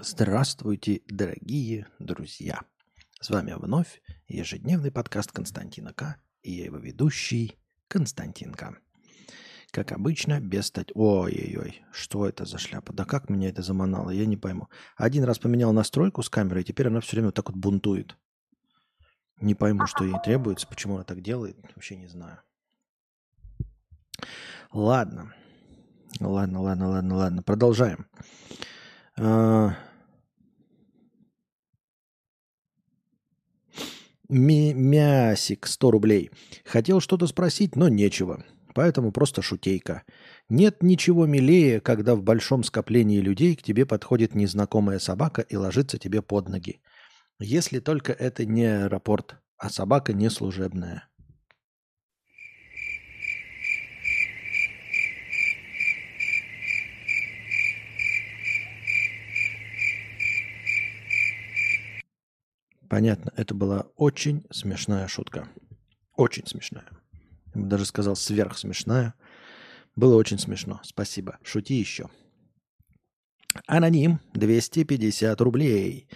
Здравствуйте, дорогие друзья! С вами вновь ежедневный подкаст Константина К. И я его ведущий Константин К. Как обычно, без стать... Ой-ой-ой, что это за шляпа? Да как меня это заманало, я не пойму. Один раз поменял настройку с камерой, и теперь она все время вот так вот бунтует. Не пойму, что ей требуется, почему она так делает, вообще не знаю. Ладно. Ладно, ладно, ладно, ладно. Продолжаем. А, Мясик 100 рублей. Хотел что-то спросить, но нечего. Поэтому просто шутейка. Нет ничего милее, когда в большом скоплении людей к тебе подходит незнакомая собака и ложится тебе под ноги. Если только это не аэропорт, а собака не служебная. Понятно, это была очень смешная шутка. Очень смешная. Я бы даже сказал сверхсмешная. Было очень смешно. Спасибо. Шути еще. Аноним 250 рублей.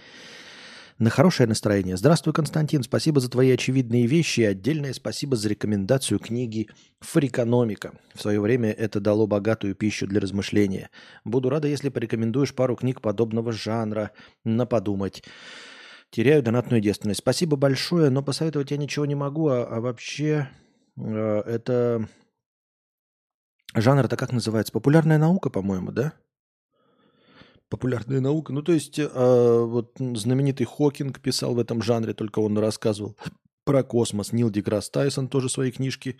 На хорошее настроение. Здравствуй, Константин. Спасибо за твои очевидные вещи. И отдельное спасибо за рекомендацию книги «Фрикономика». В свое время это дало богатую пищу для размышления. Буду рада, если порекомендуешь пару книг подобного жанра на подумать. Теряю донатную девственность. Спасибо большое, но посоветовать я ничего не могу. А, а вообще э, это жанр-то как называется? Популярная наука, по-моему, да? популярная наука. Ну, то есть, э, вот знаменитый Хокинг писал в этом жанре, только он рассказывал про космос. Нил Деграсс Тайсон тоже свои книжки.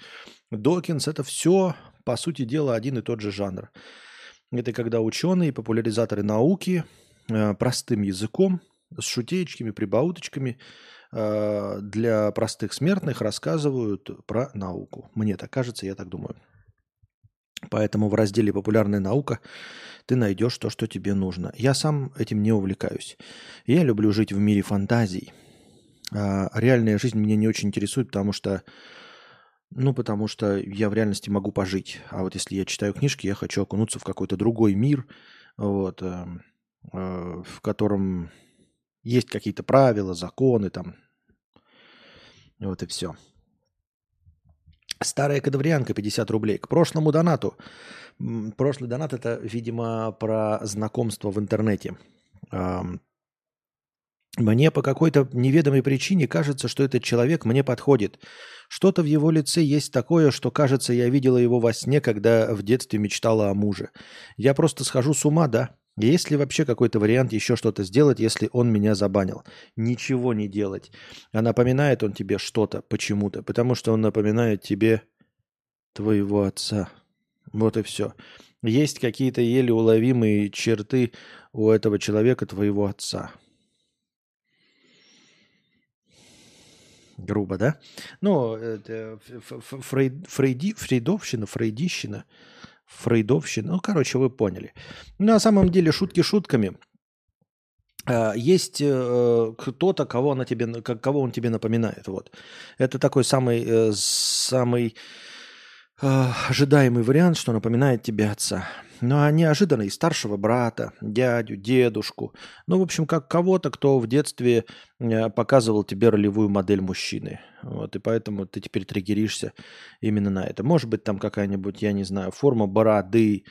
Докинс – это все, по сути дела, один и тот же жанр. Это когда ученые, популяризаторы науки э, простым языком, с шутеечками, прибауточками э, для простых смертных рассказывают про науку. Мне так кажется, я так думаю. Поэтому в разделе «Популярная наука» ты найдешь то, что тебе нужно. Я сам этим не увлекаюсь. Я люблю жить в мире фантазий. А реальная жизнь меня не очень интересует, потому что, ну, потому что я в реальности могу пожить. А вот если я читаю книжки, я хочу окунуться в какой-то другой мир, вот, э, э, в котором есть какие-то правила, законы там. Вот и все. Старая кадаврианка, 50 рублей. К прошлому донату. Прошлый донат это, видимо, про знакомство в интернете. Мне по какой-то неведомой причине кажется, что этот человек мне подходит. Что-то в его лице есть такое, что, кажется, я видела его во сне, когда в детстве мечтала о муже. Я просто схожу с ума, да? Есть ли вообще какой-то вариант еще что-то сделать, если он меня забанил? Ничего не делать. А напоминает он тебе что-то почему-то, потому что он напоминает тебе твоего отца. Вот и все. Есть какие-то еле уловимые черты у этого человека твоего отца. Грубо, да? Ну, это фрейд, фрейди, фрейдовщина, фрейдищина – фрейдовщина. Ну, короче, вы поняли. На самом деле, шутки шутками. А, есть э, кто-то, кого, она тебе, кого он тебе напоминает. Вот. Это такой самый, э, самый э, ожидаемый вариант, что напоминает тебе отца. Ну, а неожиданно и старшего брата, дядю, дедушку. Ну, в общем, как кого-то, кто в детстве э, показывал тебе ролевую модель мужчины. Вот, и поэтому ты теперь триггеришься именно на это. Может быть, там какая-нибудь, я не знаю, форма бороды,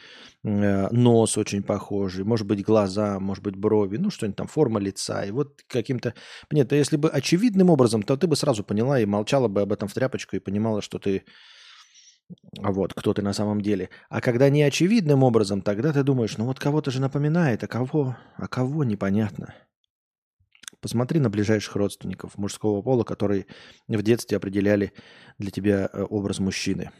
э, нос очень похожий, может быть, глаза, может быть, брови, ну, что-нибудь там, форма лица. И вот каким-то... Нет, а если бы очевидным образом, то ты бы сразу поняла и молчала бы об этом в тряпочку и понимала, что ты вот, кто ты на самом деле. А когда не очевидным образом, тогда ты думаешь, ну вот кого-то же напоминает, а кого, а кого непонятно. Посмотри на ближайших родственников мужского пола, которые в детстве определяли для тебя э, образ мужчины.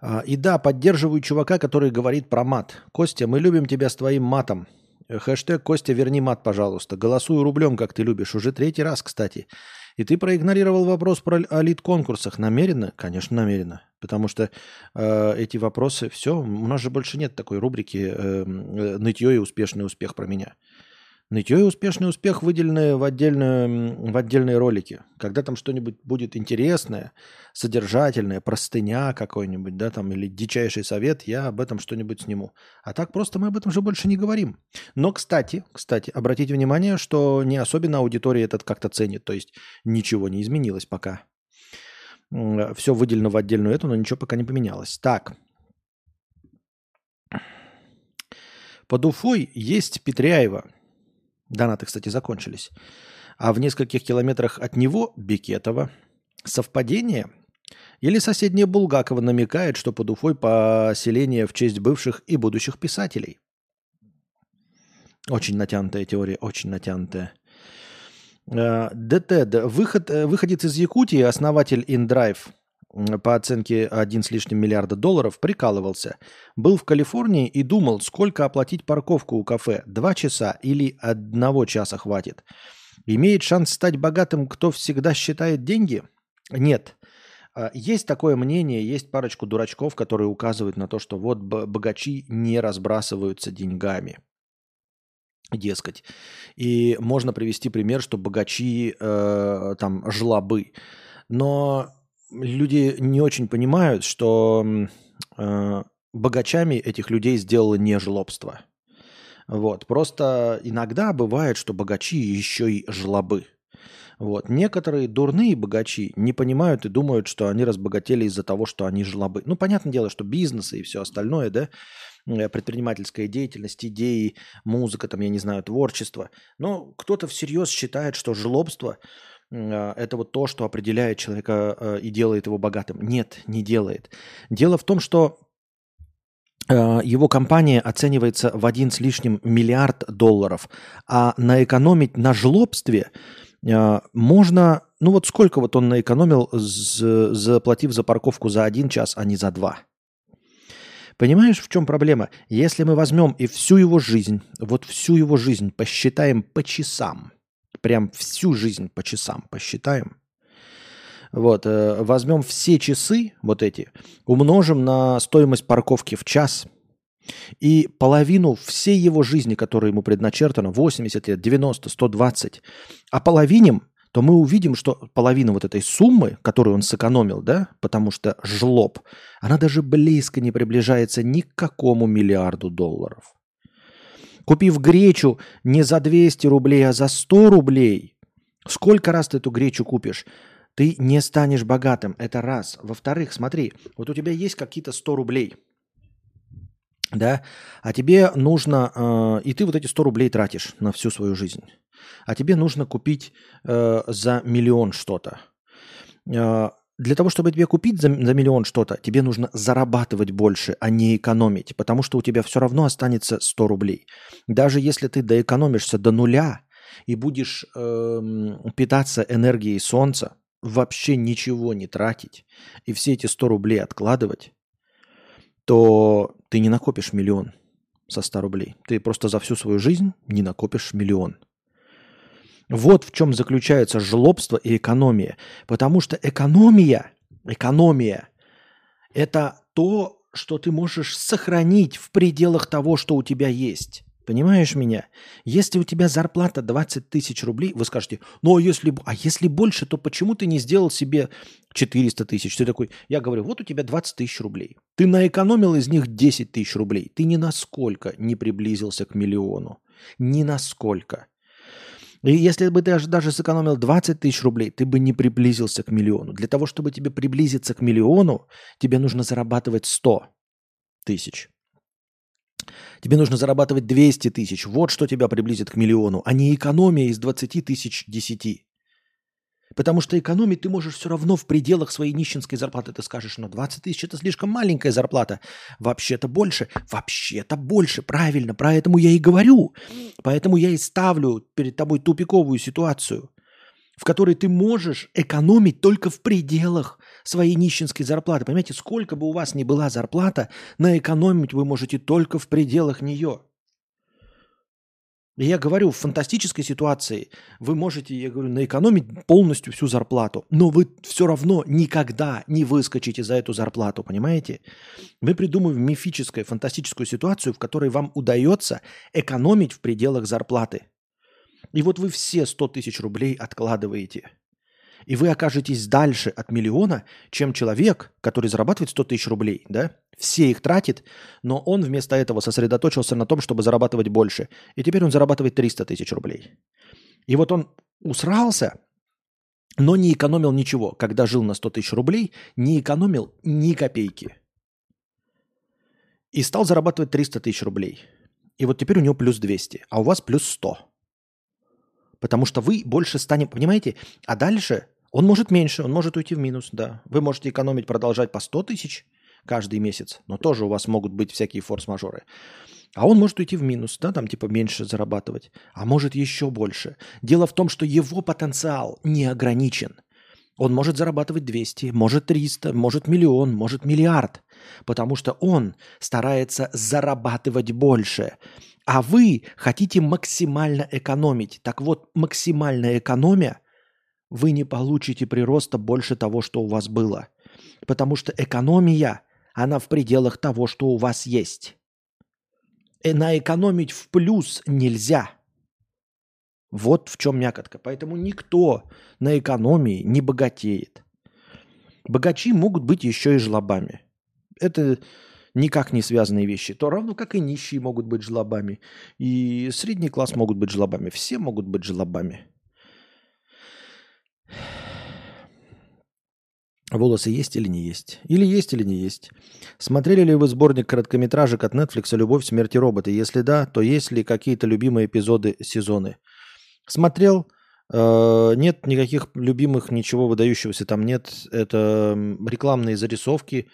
А, и да, поддерживаю чувака, который говорит про мат. Костя, мы любим тебя с твоим матом. Хэштег Костя, верни мат, пожалуйста. Голосую рублем, как ты любишь. Уже третий раз, кстати. И ты проигнорировал вопрос про о лид-конкурсах. Намеренно? Конечно, намеренно. Потому что э, эти вопросы, все, у нас же больше нет такой рубрики э, э, «Нытье и успешный успех про меня». Нытье и успешный успех выделены в, отдельные, в отдельные ролики. Когда там что-нибудь будет интересное, содержательное, простыня какой-нибудь, да, там, или дичайший совет, я об этом что-нибудь сниму. А так просто мы об этом же больше не говорим. Но, кстати, кстати, обратите внимание, что не особенно аудитория этот как-то ценит. То есть ничего не изменилось пока. Все выделено в отдельную эту, но ничего пока не поменялось. Так. Под Уфой есть Петряева – Донаты, кстати, закончились. А в нескольких километрах от него Бекетова. Совпадение? Или соседняя Булгакова намекает, что под Уфой поселение в честь бывших и будущих писателей? Очень натянутая теория, очень натянутая. Э, ДТ, выход, э, выходец из Якутии, основатель InDrive, по оценке один с лишним миллиарда долларов, прикалывался. Был в Калифорнии и думал, сколько оплатить парковку у кафе. Два часа или одного часа хватит. Имеет шанс стать богатым, кто всегда считает деньги? Нет. А, есть такое мнение, есть парочку дурачков, которые указывают на то, что вот богачи не разбрасываются деньгами. Дескать. И можно привести пример, что богачи э, там жлобы. Но люди не очень понимают, что э, богачами этих людей сделало не жлобство. Вот. Просто иногда бывает, что богачи еще и жлобы. Вот. Некоторые дурные богачи не понимают и думают, что они разбогатели из-за того, что они жлобы. Ну, понятное дело, что бизнесы и все остальное, да, э, предпринимательская деятельность, идеи, музыка, там, я не знаю, творчество. Но кто-то всерьез считает, что жлобство это вот то, что определяет человека э, и делает его богатым. Нет, не делает. Дело в том, что э, его компания оценивается в один с лишним миллиард долларов, а наэкономить на жлобстве э, можно, ну вот сколько вот он наэкономил, заплатив за парковку за один час, а не за два. Понимаешь, в чем проблема? Если мы возьмем и всю его жизнь, вот всю его жизнь посчитаем по часам – Прям всю жизнь по часам посчитаем. Вот, э, возьмем все часы вот эти, умножим на стоимость парковки в час и половину всей его жизни, которая ему предначертана, 80 лет, 90, 120, а половиним, то мы увидим, что половина вот этой суммы, которую он сэкономил, да, потому что жлоб, она даже близко не приближается ни к какому миллиарду долларов. Купив гречу не за 200 рублей, а за 100 рублей, сколько раз ты эту гречу купишь? Ты не станешь богатым. Это раз. Во-вторых, смотри, вот у тебя есть какие-то 100 рублей, да, а тебе нужно, э, и ты вот эти 100 рублей тратишь на всю свою жизнь, а тебе нужно купить э, за миллион что-то. Э, для того, чтобы тебе купить за, за миллион что-то, тебе нужно зарабатывать больше, а не экономить, потому что у тебя все равно останется 100 рублей. Даже если ты доэкономишься до нуля и будешь э, питаться энергией солнца, вообще ничего не тратить и все эти 100 рублей откладывать, то ты не накопишь миллион со 100 рублей. Ты просто за всю свою жизнь не накопишь миллион. Вот в чем заключается жлобство и экономия. Потому что экономия, экономия – это то, что ты можешь сохранить в пределах того, что у тебя есть. Понимаешь меня? Если у тебя зарплата 20 тысяч рублей, вы скажете, ну а если, а если больше, то почему ты не сделал себе 400 тысяч? Ты такой, я говорю, вот у тебя 20 тысяч рублей. Ты наэкономил из них 10 тысяч рублей. Ты ни насколько не приблизился к миллиону. Ни насколько. И если бы ты даже сэкономил 20 тысяч рублей, ты бы не приблизился к миллиону. Для того, чтобы тебе приблизиться к миллиону, тебе нужно зарабатывать 100 тысяч. Тебе нужно зарабатывать 200 тысяч. Вот что тебя приблизит к миллиону, а не экономия из 20 тысяч 10. Потому что экономить ты можешь все равно в пределах своей нищенской зарплаты. Ты скажешь, ну 20 тысяч это слишком маленькая зарплата. Вообще-то больше. Вообще-то больше. Правильно, про этому я и говорю. Поэтому я и ставлю перед тобой тупиковую ситуацию, в которой ты можешь экономить только в пределах своей нищенской зарплаты. Понимаете, сколько бы у вас ни была зарплата, на экономить вы можете только в пределах нее. Я говорю, в фантастической ситуации вы можете, я говорю, наэкономить полностью всю зарплату, но вы все равно никогда не выскочите за эту зарплату, понимаете? Мы придумываем мифическую, фантастическую ситуацию, в которой вам удается экономить в пределах зарплаты. И вот вы все 100 тысяч рублей откладываете. И вы окажетесь дальше от миллиона, чем человек, который зарабатывает 100 тысяч рублей, да? Все их тратит, но он вместо этого сосредоточился на том, чтобы зарабатывать больше. И теперь он зарабатывает 300 тысяч рублей. И вот он усрался, но не экономил ничего. Когда жил на 100 тысяч рублей, не экономил ни копейки. И стал зарабатывать 300 тысяч рублей. И вот теперь у него плюс 200, а у вас плюс 100. Потому что вы больше станете, понимаете? А дальше он может меньше, он может уйти в минус, да. Вы можете экономить, продолжать по 100 тысяч каждый месяц, но тоже у вас могут быть всякие форс-мажоры. А он может уйти в минус, да, там типа меньше зарабатывать, а может еще больше. Дело в том, что его потенциал не ограничен. Он может зарабатывать 200, может 300, может миллион, может миллиард, потому что он старается зарабатывать больше. А вы хотите максимально экономить. Так вот, максимальная экономия вы не получите прироста больше того, что у вас было. Потому что экономия, она в пределах того, что у вас есть. И наэкономить в плюс нельзя. Вот в чем мякотка. Поэтому никто на экономии не богатеет. Богачи могут быть еще и жлобами. Это никак не связанные вещи. То равно как и нищие могут быть жлобами. И средний класс могут быть жлобами. Все могут быть жлобами. Волосы есть или не есть? Или есть, или не есть? Смотрели ли вы сборник короткометражек от Netflix «Любовь, смерть и роботы»? Если да, то есть ли какие-то любимые эпизоды, сезоны? Смотрел. Э, нет никаких любимых, ничего выдающегося там нет. Это рекламные зарисовки.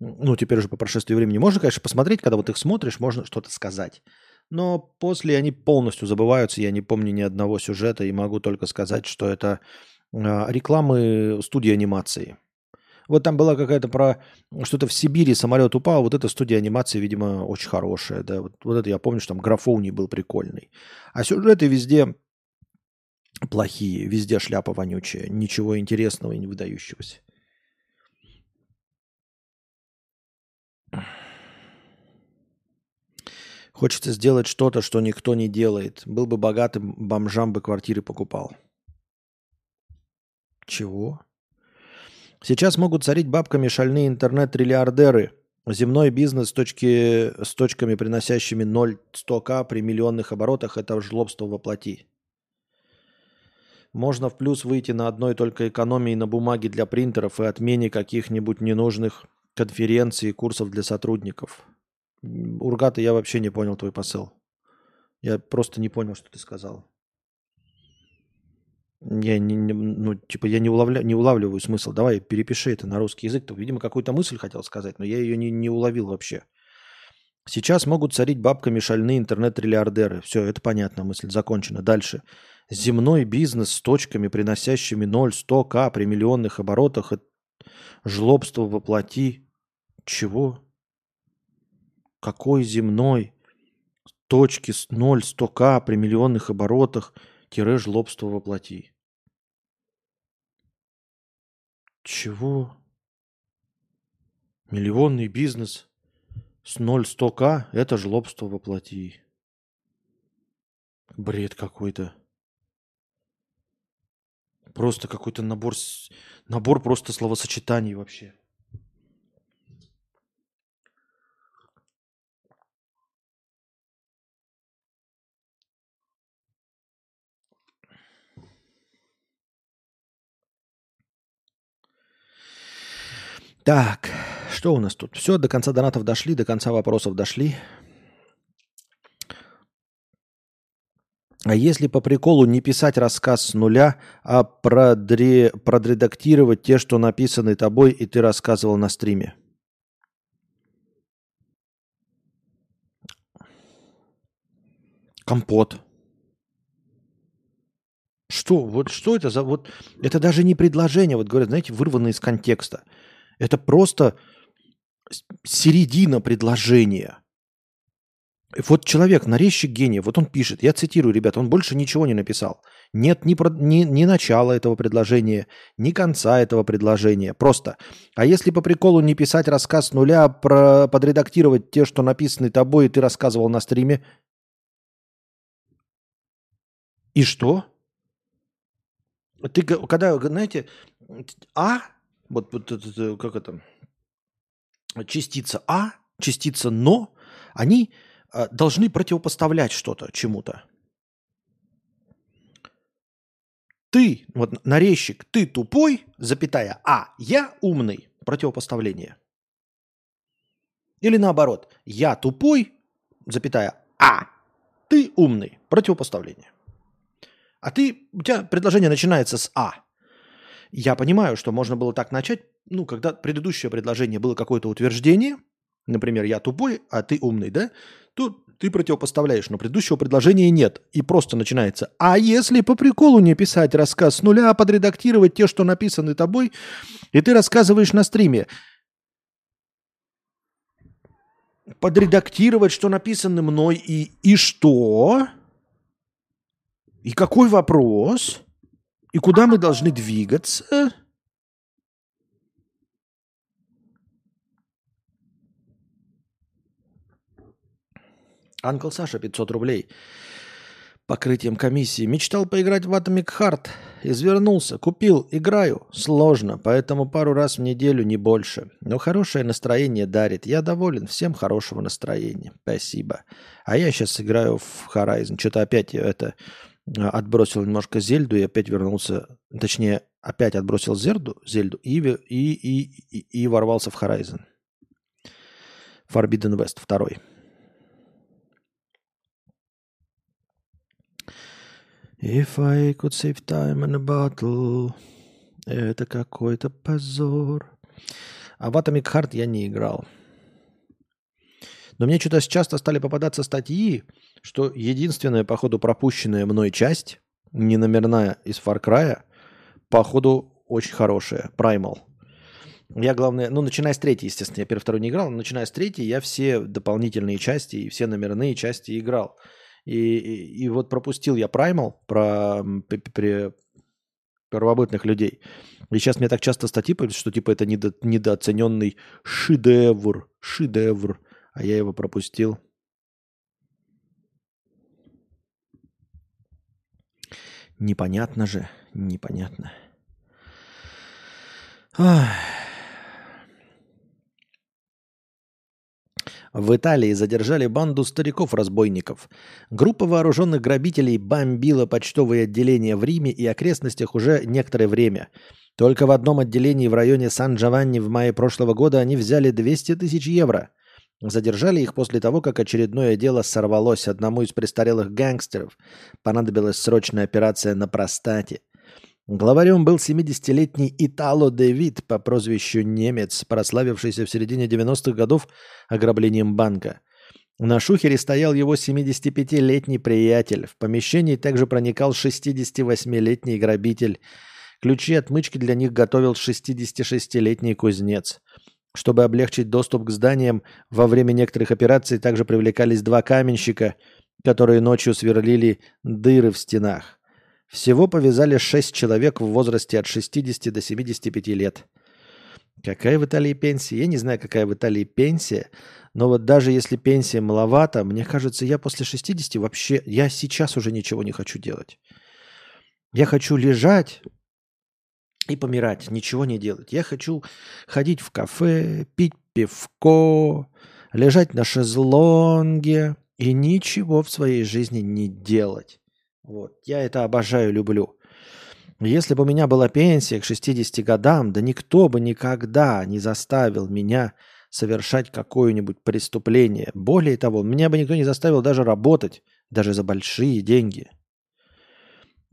Ну, теперь уже по прошествии времени. Можно, конечно, посмотреть, когда вот их смотришь, можно что-то сказать. Но после они полностью забываются. Я не помню ни одного сюжета и могу только сказать, что это рекламы студии анимации. Вот там была какая-то про что-то в Сибири самолет упал. Вот эта студия анимации, видимо, очень хорошая. Да? Вот, вот это я помню, что там графоний был прикольный. А сюжеты везде плохие, везде шляпа вонючая. Ничего интересного и не выдающегося. Хочется сделать что-то, что никто не делает. Был бы богатым, бомжам бы квартиры покупал. Чего? Сейчас могут царить бабками шальные интернет-триллиардеры. Земной бизнес с, точки, с точками, приносящими 0-100к при миллионных оборотах – это жлобство воплоти. Можно в плюс выйти на одной только экономии на бумаге для принтеров и отмене каких-нибудь ненужных конференций и курсов для сотрудников. Ургата, я вообще не понял твой посыл. Я просто не понял, что ты сказал. Я не, не, ну, типа, я не, уловля, не улавливаю смысл. Давай перепиши это на русский язык. Ты, видимо, какую-то мысль хотел сказать, но я ее не, не уловил вообще. Сейчас могут царить бабками шальные интернет-триллиардеры. Все, это понятно, мысль закончена. Дальше. Земной бизнес с точками, приносящими 0, 100к при миллионных оборотах. Жлобство воплоти. Чего? Какой земной? Точки с 0, 100к при миллионных оборотах – тире жлобство воплоти. Чего? Миллионный бизнес с 0-100к – это жлобство воплоти. Бред какой-то. Просто какой-то набор, набор просто словосочетаний вообще. Так, что у нас тут? Все, до конца донатов дошли, до конца вопросов дошли. А если по приколу не писать рассказ с нуля, а продре... продредактировать те, что написаны тобой, и ты рассказывал на стриме? Компот. Что? Вот что это за... Вот это даже не предложение, вот говорят, знаете, вырвано из контекста. Это просто середина предложения. Вот человек, нарезчик гения, вот он пишет, я цитирую, ребята, он больше ничего не написал. Нет ни, про, ни, ни начала этого предложения, ни конца этого предложения. Просто. А если по приколу не писать рассказ с нуля, про, подредактировать те, что написаны тобой, и ты рассказывал на стриме, И что? Ты когда, знаете, А, вот, вот это, как это, частица А, частица Но, они а, должны противопоставлять что-то чему-то. Ты, вот нарезчик, ты тупой, запятая, а я умный, противопоставление. Или наоборот, я тупой, запятая, а ты умный, противопоставление. А ты, у тебя предложение начинается с А. Я понимаю, что можно было так начать, ну, когда предыдущее предложение было какое-то утверждение, например, я тупой, а ты умный, да, то ты противопоставляешь, но предыдущего предложения нет. И просто начинается. А если по приколу не писать рассказ с нуля, а подредактировать те, что написаны тобой, и ты рассказываешь на стриме. Подредактировать, что написано мной, и, и что? И какой вопрос? И куда мы должны двигаться? Анкл Саша 500 рублей. Покрытием комиссии. Мечтал поиграть в Atomic Heart. Извернулся. Купил. Играю. Сложно. Поэтому пару раз в неделю, не больше. Но хорошее настроение дарит. Я доволен. Всем хорошего настроения. Спасибо. А я сейчас играю в Horizon. Что-то опять это отбросил немножко Зельду и опять вернулся, точнее, опять отбросил Зельду, Зельду и, и, и, и, и ворвался в Horizon. Forbidden West второй. If I could save time in a bottle. Это какой-то позор. А в Atomic Heart я не играл. Но мне что-то часто стали попадаться статьи, что единственная, походу, пропущенная мной часть, не из Far Cry, походу, очень хорошая. Primal. Я, главное, ну, начиная с третьей, естественно, я первый, второй не играл, но начиная с третьей, я все дополнительные части и все номерные части играл. И, и, и вот пропустил я Primal про при, первобытных людей. И сейчас мне так часто статьи пишут, что типа это недо, недооцененный шедевр, шедевр, а я его пропустил. Непонятно же, непонятно. В Италии задержали банду стариков-разбойников. Группа вооруженных грабителей бомбила почтовые отделения в Риме и окрестностях уже некоторое время. Только в одном отделении в районе Сан-Джованни в мае прошлого года они взяли 200 тысяч евро. Задержали их после того, как очередное дело сорвалось одному из престарелых гангстеров. Понадобилась срочная операция на простате. Главарем был 70-летний Итало Дэвид по прозвищу Немец, прославившийся в середине 90-х годов ограблением банка. На шухере стоял его 75-летний приятель. В помещении также проникал 68-летний грабитель. Ключи отмычки для них готовил 66-летний кузнец. Чтобы облегчить доступ к зданиям, во время некоторых операций также привлекались два каменщика, которые ночью сверлили дыры в стенах. Всего повязали шесть человек в возрасте от 60 до 75 лет. Какая в Италии пенсия? Я не знаю, какая в Италии пенсия, но вот даже если пенсия маловато, мне кажется, я после 60 вообще, я сейчас уже ничего не хочу делать. Я хочу лежать и помирать, ничего не делать. Я хочу ходить в кафе, пить пивко, лежать на шезлонге и ничего в своей жизни не делать. Вот. Я это обожаю, люблю. Если бы у меня была пенсия к 60 годам, да никто бы никогда не заставил меня совершать какое-нибудь преступление. Более того, меня бы никто не заставил даже работать, даже за большие деньги.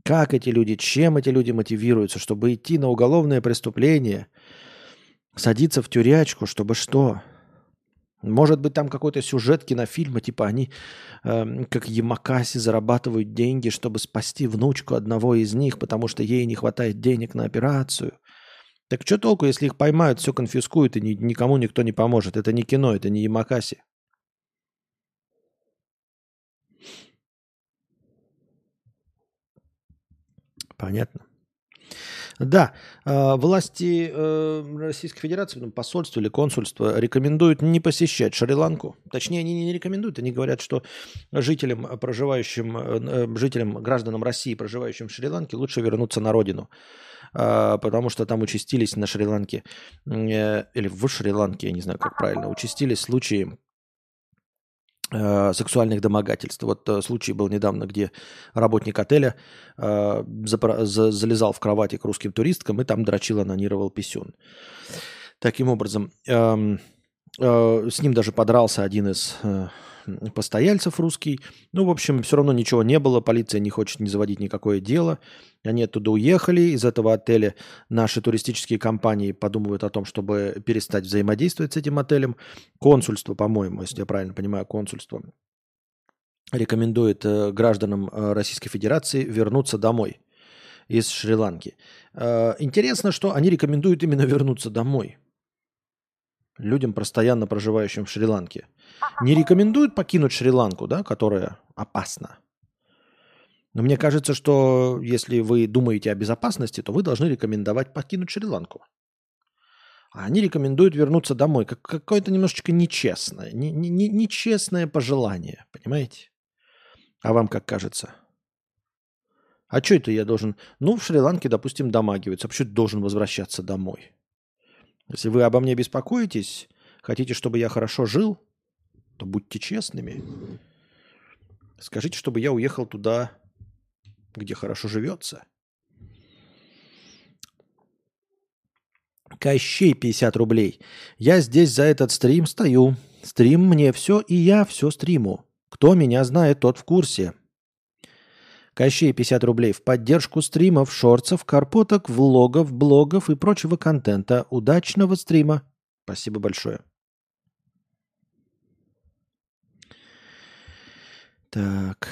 Как эти люди, чем эти люди мотивируются, чтобы идти на уголовное преступление, садиться в тюрячку, чтобы что? Может быть, там какой-то сюжет кинофильма, типа они, э, как Ямакаси, зарабатывают деньги, чтобы спасти внучку одного из них, потому что ей не хватает денег на операцию. Так что толку, если их поймают, все конфискуют, и ни, никому никто не поможет? Это не кино, это не Ямакаси. Понятно. Да, э, власти э, Российской Федерации, ну, посольство или консульство рекомендуют не посещать Шри-Ланку. Точнее, они не рекомендуют, они говорят, что жителям, проживающим, жителям, гражданам России, проживающим в Шри-Ланке, лучше вернуться на родину потому что там участились на Шри-Ланке, или в Шри-Ланке, я не знаю, как правильно, участились случаи Э, сексуальных домогательств. Вот э, случай был недавно, где работник отеля э, залезал в кровати к русским туристкам и там дрочил, анонировал писюн. Таким образом, эм, с ним даже подрался один из постояльцев русский. Ну, в общем, все равно ничего не было, полиция не хочет не заводить никакое дело. Они оттуда уехали из этого отеля. Наши туристические компании подумывают о том, чтобы перестать взаимодействовать с этим отелем. Консульство, по-моему, если я правильно понимаю, консульство рекомендует э, гражданам э, Российской Федерации вернуться домой из Шри-Ланки. Э, интересно, что они рекомендуют именно вернуться домой людям, постоянно проживающим в Шри-Ланке. Не рекомендуют покинуть Шри-Ланку, да, которая опасна. Но мне кажется, что если вы думаете о безопасности, то вы должны рекомендовать покинуть Шри-Ланку. А они рекомендуют вернуться домой. Как какое-то немножечко нечестное, не, не, не, нечестное пожелание, понимаете? А вам как кажется? А что это я должен... Ну, в Шри-Ланке, допустим, домагиваются. А почему должен возвращаться домой? Если вы обо мне беспокоитесь, хотите, чтобы я хорошо жил, то будьте честными. Скажите, чтобы я уехал туда, где хорошо живется. Кощей 50 рублей. Я здесь за этот стрим стою. Стрим мне все, и я все стриму. Кто меня знает, тот в курсе. Кощей 50 рублей в поддержку стримов, шорцев, карпоток, влогов, блогов и прочего контента. Удачного стрима. Спасибо большое. Так.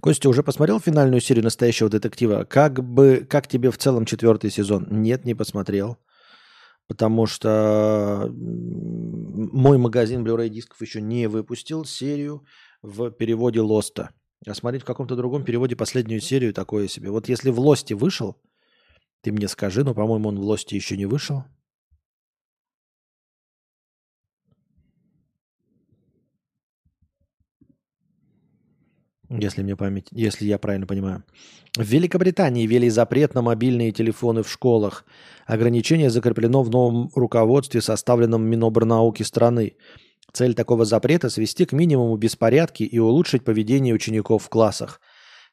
Костя, уже посмотрел финальную серию настоящего детектива? Как бы, как тебе в целом четвертый сезон? Нет, не посмотрел потому что мой магазин Blu-ray дисков еще не выпустил серию в переводе Лоста. А смотреть в каком-то другом переводе последнюю серию такое себе. Вот если в Лосте вышел, ты мне скажи, но, по-моему, он в Лосте еще не вышел. Если мне память, если я правильно понимаю. В Великобритании ввели запрет на мобильные телефоны в школах. Ограничение закреплено в новом руководстве, составленном Минобрнауки страны. Цель такого запрета – свести к минимуму беспорядки и улучшить поведение учеников в классах.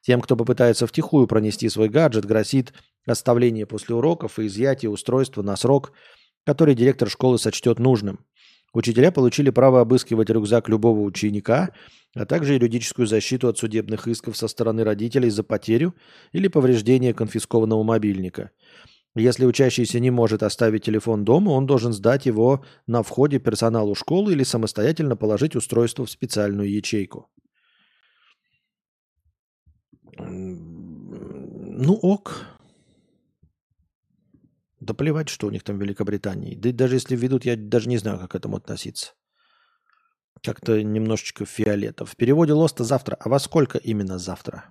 Тем, кто попытается втихую пронести свой гаджет, грозит оставление после уроков и изъятие устройства на срок, который директор школы сочтет нужным. Учителя получили право обыскивать рюкзак любого ученика – а также юридическую защиту от судебных исков со стороны родителей за потерю или повреждение конфискованного мобильника. Если учащийся не может оставить телефон дома, он должен сдать его на входе персоналу школы или самостоятельно положить устройство в специальную ячейку. Ну ок. Да плевать, что у них там в Великобритании. Да даже если введут, я даже не знаю, как к этому относиться. Как-то немножечко фиолета. В переводе Лоста завтра. А во сколько именно завтра?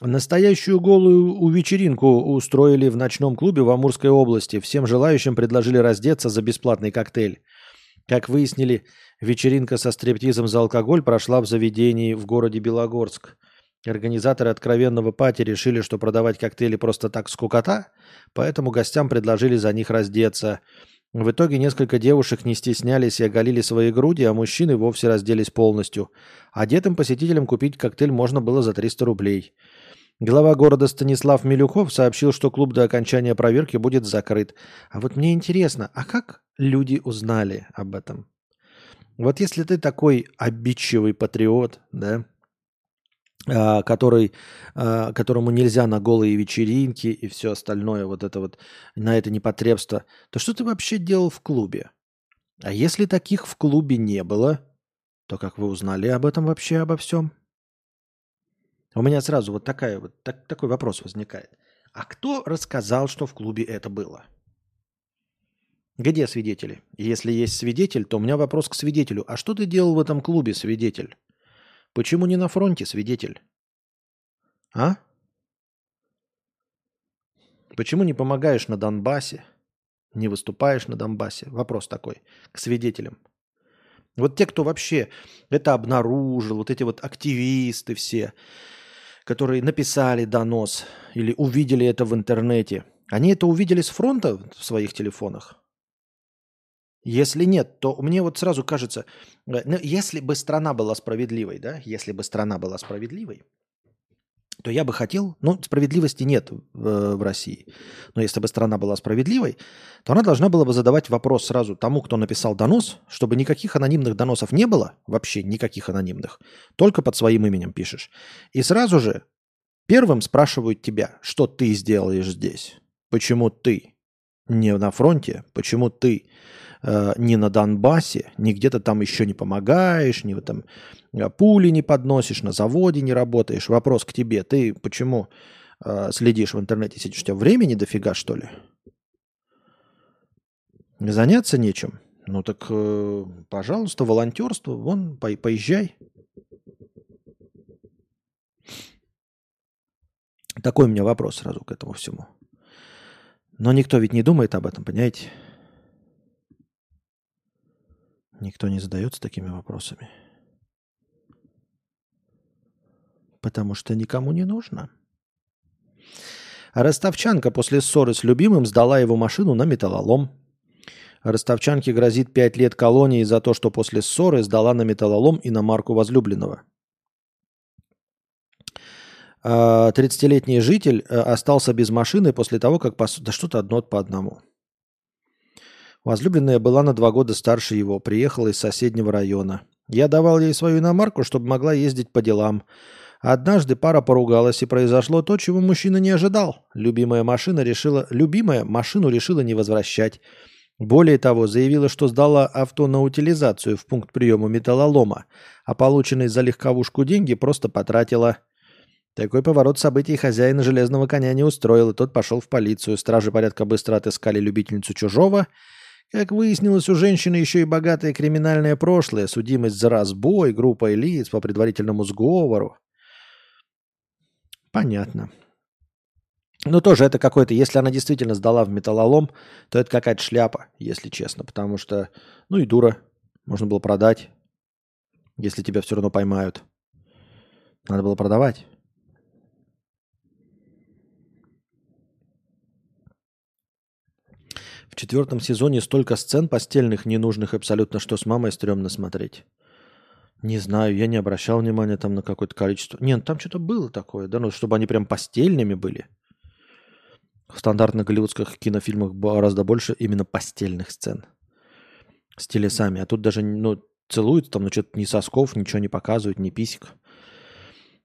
Настоящую голую вечеринку устроили в ночном клубе в Амурской области. Всем желающим предложили раздеться за бесплатный коктейль. Как выяснили, вечеринка со стриптизом за алкоголь прошла в заведении в городе Белогорск. Организаторы откровенного пати решили, что продавать коктейли просто так скукота, поэтому гостям предложили за них раздеться – в итоге несколько девушек не стеснялись и оголили свои груди, а мужчины вовсе разделись полностью. Одетым посетителям купить коктейль можно было за 300 рублей. Глава города Станислав Милюков сообщил, что клуб до окончания проверки будет закрыт. А вот мне интересно, а как люди узнали об этом? Вот если ты такой обидчивый патриот, да, который, а, которому нельзя на голые вечеринки и все остальное, вот это вот, на это непотребство, то что ты вообще делал в клубе? А если таких в клубе не было, то как вы узнали об этом вообще, обо всем? У меня сразу вот, такая, вот так, такой вопрос возникает. А кто рассказал, что в клубе это было? Где свидетели? Если есть свидетель, то у меня вопрос к свидетелю. А что ты делал в этом клубе, свидетель? Почему не на фронте, свидетель? А? Почему не помогаешь на Донбассе? Не выступаешь на Донбассе? Вопрос такой к свидетелям. Вот те, кто вообще это обнаружил, вот эти вот активисты все, которые написали донос или увидели это в интернете, они это увидели с фронта в своих телефонах? Если нет, то мне вот сразу кажется, э, ну, если бы страна была справедливой, да, если бы страна была справедливой, то я бы хотел, ну, справедливости нет в, в России, но если бы страна была справедливой, то она должна была бы задавать вопрос сразу тому, кто написал донос, чтобы никаких анонимных доносов не было, вообще никаких анонимных, только под своим именем пишешь. И сразу же первым спрашивают тебя, что ты сделаешь здесь, почему ты не на фронте, почему ты э, не на Донбассе, не где-то там еще не помогаешь, не там э, пули не подносишь, на заводе не работаешь. Вопрос к тебе. Ты почему э, следишь в интернете, сидишь? У тебя времени дофига, что ли? Заняться нечем? Ну так, э, пожалуйста, волонтерство, вон, по поезжай. Такой у меня вопрос сразу к этому всему. Но никто ведь не думает об этом, понимаете? Никто не задается такими вопросами. Потому что никому не нужно. Ростовчанка после ссоры с любимым сдала его машину на металлолом. Ростовчанке грозит 5 лет колонии за то, что после ссоры сдала на металлолом и на марку возлюбленного. 30-летний а, житель э, остался без машины после того, как... Пос... Да что-то одно по одному. Возлюбленная была на два года старше его, приехала из соседнего района. Я давал ей свою иномарку, чтобы могла ездить по делам. Однажды пара поругалась, и произошло то, чего мужчина не ожидал. Любимая машина решила... Любимая машину решила не возвращать. Более того, заявила, что сдала авто на утилизацию в пункт приема металлолома, а полученные за легковушку деньги просто потратила. Такой поворот событий хозяина железного коня не устроил, и тот пошел в полицию. Стражи порядка быстро отыскали любительницу чужого – как выяснилось, у женщины еще и богатое криминальное прошлое, судимость за разбой, группой лиц по предварительному сговору. Понятно. Но тоже это какой-то, если она действительно сдала в металлолом, то это какая-то шляпа, если честно. Потому что, ну и дура, можно было продать, если тебя все равно поймают. Надо было продавать. В четвертом сезоне столько сцен постельных, ненужных абсолютно, что с мамой стрёмно смотреть. Не знаю, я не обращал внимания там на какое-то количество. Нет, ну там что-то было такое, да, ну чтобы они прям постельными были. В стандартных голливудских кинофильмах гораздо больше именно постельных сцен. С телесами. А тут даже, ну, целуются там, ну, что-то ни сосков, ничего не показывают, ни писек.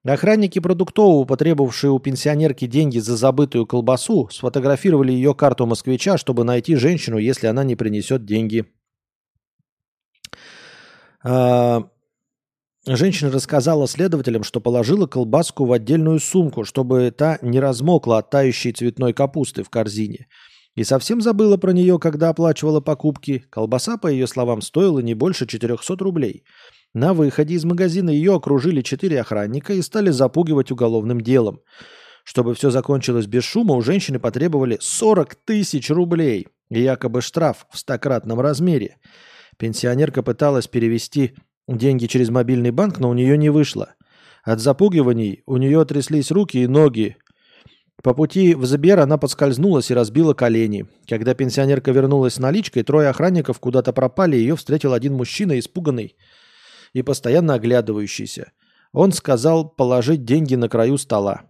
Охранники продуктового, потребовавшие у пенсионерки деньги за забытую колбасу, сфотографировали ее карту москвича, чтобы найти женщину, если она не принесет деньги. А, женщина рассказала следователям, что положила колбаску в отдельную сумку, чтобы та не размокла от тающей цветной капусты в корзине. И совсем забыла про нее, когда оплачивала покупки. Колбаса, по ее словам, стоила не больше 400 рублей – на выходе из магазина ее окружили четыре охранника и стали запугивать уголовным делом. Чтобы все закончилось без шума, у женщины потребовали 40 тысяч рублей якобы штраф в стократном размере. Пенсионерка пыталась перевести деньги через мобильный банк, но у нее не вышло. От запугиваний у нее тряслись руки и ноги. По пути в Сбер она подскользнулась и разбила колени. Когда пенсионерка вернулась с наличкой, трое охранников куда-то пропали, ее встретил один мужчина, испуганный и постоянно оглядывающийся. Он сказал положить деньги на краю стола.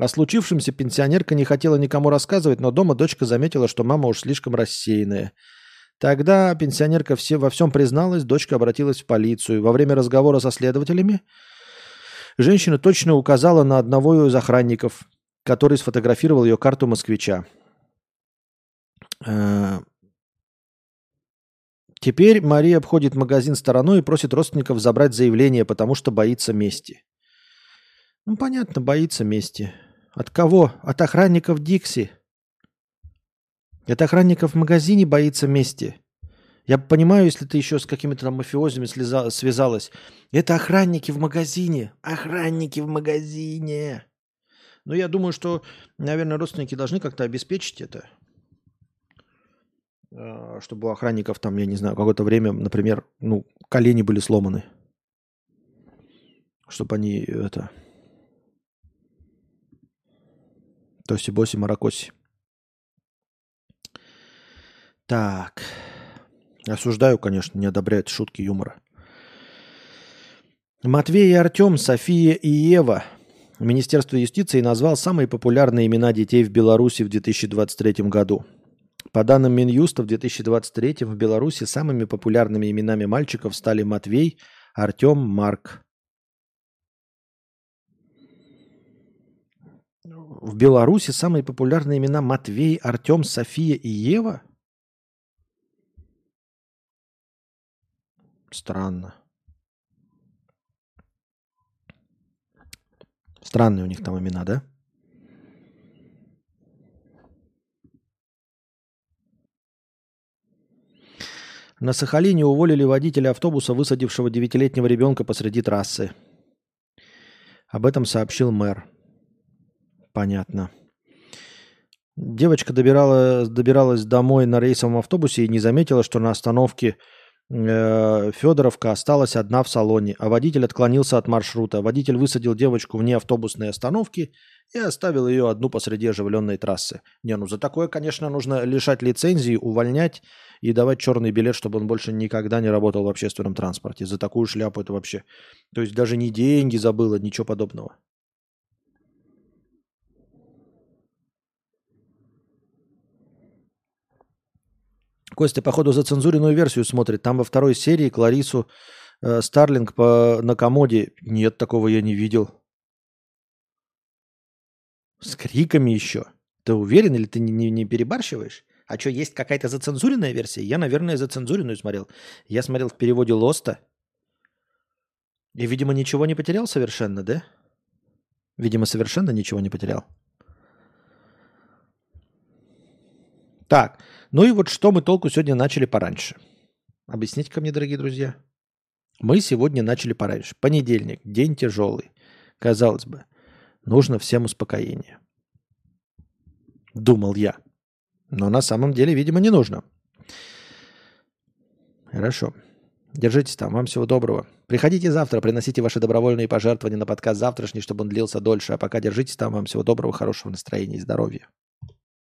О случившемся пенсионерка не хотела никому рассказывать, но дома дочка заметила, что мама уж слишком рассеянная. Тогда пенсионерка все, во всем призналась, дочка обратилась в полицию. Во время разговора со следователями женщина точно указала на одного из охранников, который сфотографировал ее карту москвича. Теперь Мария обходит магазин стороной и просит родственников забрать заявление, потому что боится мести. Ну, понятно, боится мести. От кого? От охранников Дикси. От охранников в магазине боится мести. Я понимаю, если ты еще с какими-то там мафиозами слеза- связалась. Это охранники в магазине. Охранники в магазине. Но я думаю, что, наверное, родственники должны как-то обеспечить это. А, чтобы у охранников там, я не знаю, какое-то время, например, ну, колени были сломаны. Чтобы они это... Тоси Боси Маракоси. Так. Осуждаю, конечно, не одобряют шутки юмора. Матвей и Артем, София и Ева. Министерство юстиции назвал самые популярные имена детей в Беларуси в 2023 году. По данным Минюста, в 2023 в Беларуси самыми популярными именами мальчиков стали Матвей, Артем, Марк. В Беларуси самые популярные имена Матвей, Артем, София и Ева – Странно. Странные у них там имена, да? На Сахалине уволили водителя автобуса, высадившего девятилетнего ребенка посреди трассы. Об этом сообщил мэр. Понятно. Девочка добирала, добиралась домой на рейсовом автобусе и не заметила, что на остановке Э, Федоровка осталась одна в салоне, а водитель отклонился от маршрута. Водитель высадил девочку вне автобусной остановки и оставил ее одну посреди оживленной трассы. Не, ну за такое, конечно, нужно лишать лицензии, увольнять и давать черный билет, чтобы он больше никогда не работал в общественном транспорте. За такую шляпу это вообще... То есть даже не деньги забыла, ничего подобного. Костя, походу, за цензуренную версию смотрит. Там во второй серии Кларису э, Старлинг по, на комоде. Нет, такого я не видел. С криками еще. Ты уверен или ты не, не, не перебарщиваешь? А что, есть какая-то зацензуренная версия? Я, наверное, зацензуренную смотрел. Я смотрел в переводе Лоста. И, видимо, ничего не потерял совершенно, да? Видимо, совершенно ничего не потерял. Так, ну и вот что мы толку сегодня начали пораньше. Объясните ко мне, дорогие друзья. Мы сегодня начали пораньше. Понедельник, день тяжелый. Казалось бы, нужно всем успокоение. Думал я. Но на самом деле, видимо, не нужно. Хорошо. Держитесь там. Вам всего доброго. Приходите завтра, приносите ваши добровольные пожертвования на подкаст завтрашний, чтобы он длился дольше. А пока держитесь там. Вам всего доброго, хорошего настроения и здоровья.